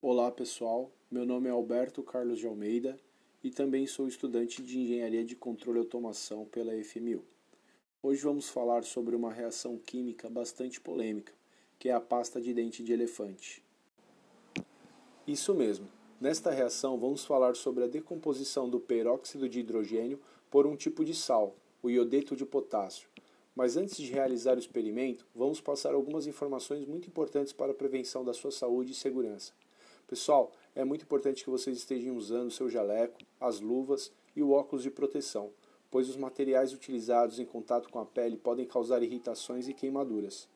Olá pessoal, meu nome é Alberto Carlos de Almeida e também sou estudante de Engenharia de Controle e Automação pela FMU. Hoje vamos falar sobre uma reação química bastante polêmica, que é a pasta de dente de elefante. Isso mesmo, nesta reação vamos falar sobre a decomposição do peróxido de hidrogênio por um tipo de sal, o iodeto de potássio. Mas antes de realizar o experimento, vamos passar algumas informações muito importantes para a prevenção da sua saúde e segurança. Pessoal, é muito importante que vocês estejam usando o seu jaleco, as luvas e o óculos de proteção, pois os materiais utilizados em contato com a pele podem causar irritações e queimaduras.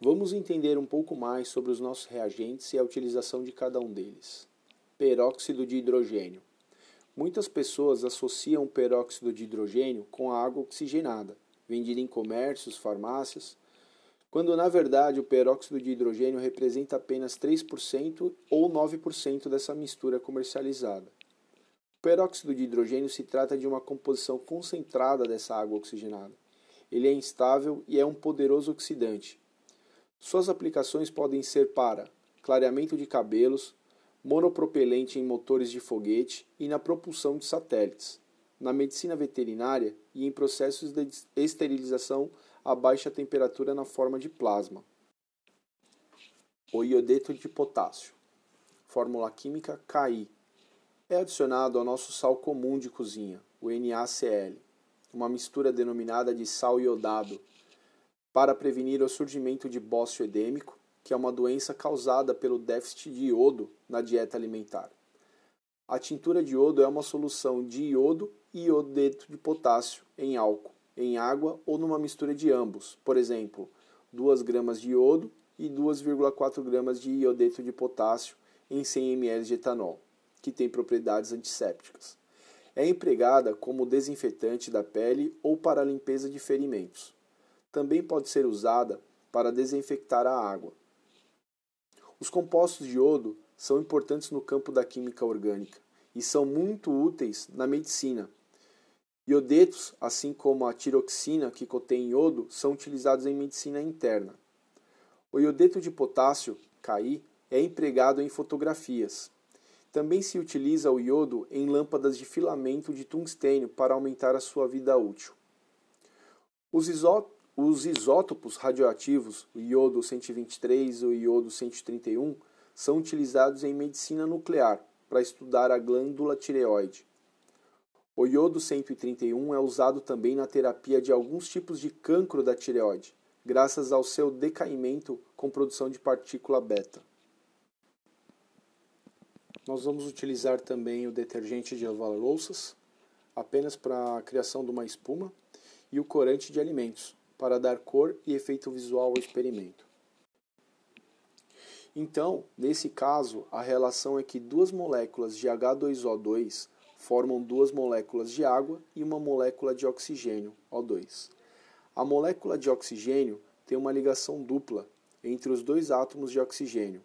Vamos entender um pouco mais sobre os nossos reagentes e a utilização de cada um deles. Peróxido de hidrogênio. Muitas pessoas associam o peróxido de hidrogênio com a água oxigenada, vendida em comércios, farmácias, quando na verdade o peróxido de hidrogênio representa apenas 3% ou 9% dessa mistura comercializada. O peróxido de hidrogênio se trata de uma composição concentrada dessa água oxigenada. Ele é instável e é um poderoso oxidante. Suas aplicações podem ser para clareamento de cabelos, monopropelente em motores de foguete e na propulsão de satélites, na medicina veterinária e em processos de esterilização a baixa temperatura na forma de plasma. O iodeto de potássio, fórmula química Ki, é adicionado ao nosso sal comum de cozinha, o NaCl, uma mistura denominada de sal iodado, para prevenir o surgimento de bócio edêmico, que é uma doença causada pelo déficit de iodo na dieta alimentar. A tintura de iodo é uma solução de iodo e iodeto de potássio em álcool, em água ou numa mistura de ambos, por exemplo, 2 gramas de iodo e 2,4 gramas de iodeto de potássio em 100 ml de etanol, que tem propriedades antissépticas. É empregada como desinfetante da pele ou para a limpeza de ferimentos. Também pode ser usada para desinfectar a água. Os compostos de iodo são importantes no campo da química orgânica e são muito úteis na medicina, Iodetos, assim como a tiroxina, que contém iodo, são utilizados em medicina interna. O iodeto de potássio, Ki, é empregado em fotografias. Também se utiliza o iodo em lâmpadas de filamento de tungstênio para aumentar a sua vida útil. Os, isó os isótopos radioativos, o iodo 123 e o iodo 131, são utilizados em medicina nuclear para estudar a glândula tireoide. O iodo 131 é usado também na terapia de alguns tipos de cancro da tireoide, graças ao seu decaimento com produção de partícula beta. Nós vamos utilizar também o detergente de lavar louças, apenas para a criação de uma espuma, e o corante de alimentos, para dar cor e efeito visual ao experimento. Então, nesse caso, a relação é que duas moléculas de H2O2 formam duas moléculas de água e uma molécula de oxigênio, O2. A molécula de oxigênio tem uma ligação dupla entre os dois átomos de oxigênio.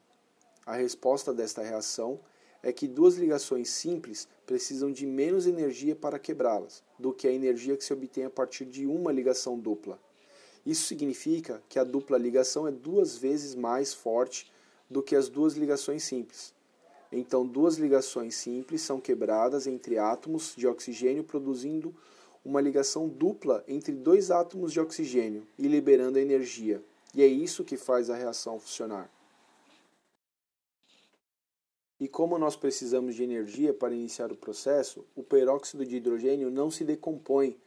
A resposta desta reação é que duas ligações simples precisam de menos energia para quebrá-las do que a energia que se obtém a partir de uma ligação dupla. Isso significa que a dupla ligação é duas vezes mais forte do que as duas ligações simples. Então, duas ligações simples são quebradas entre átomos de oxigênio, produzindo uma ligação dupla entre dois átomos de oxigênio e liberando energia. E é isso que faz a reação funcionar. E como nós precisamos de energia para iniciar o processo, o peróxido de hidrogênio não se decompõe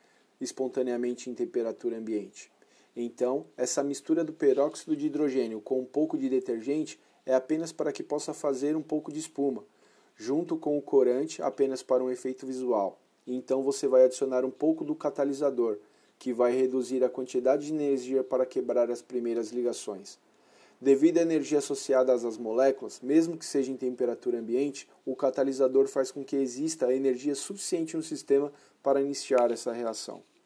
espontaneamente em temperatura ambiente. Então, essa mistura do peróxido de hidrogênio com um pouco de detergente é apenas para que possa fazer um pouco de espuma, junto com o corante apenas para um efeito visual. então você vai adicionar um pouco do catalisador, que vai reduzir a quantidade de energia para quebrar as primeiras ligações. Devido à energia associada às moléculas, mesmo que seja em temperatura ambiente, o catalisador faz com que exista energia suficiente no sistema para iniciar essa reação.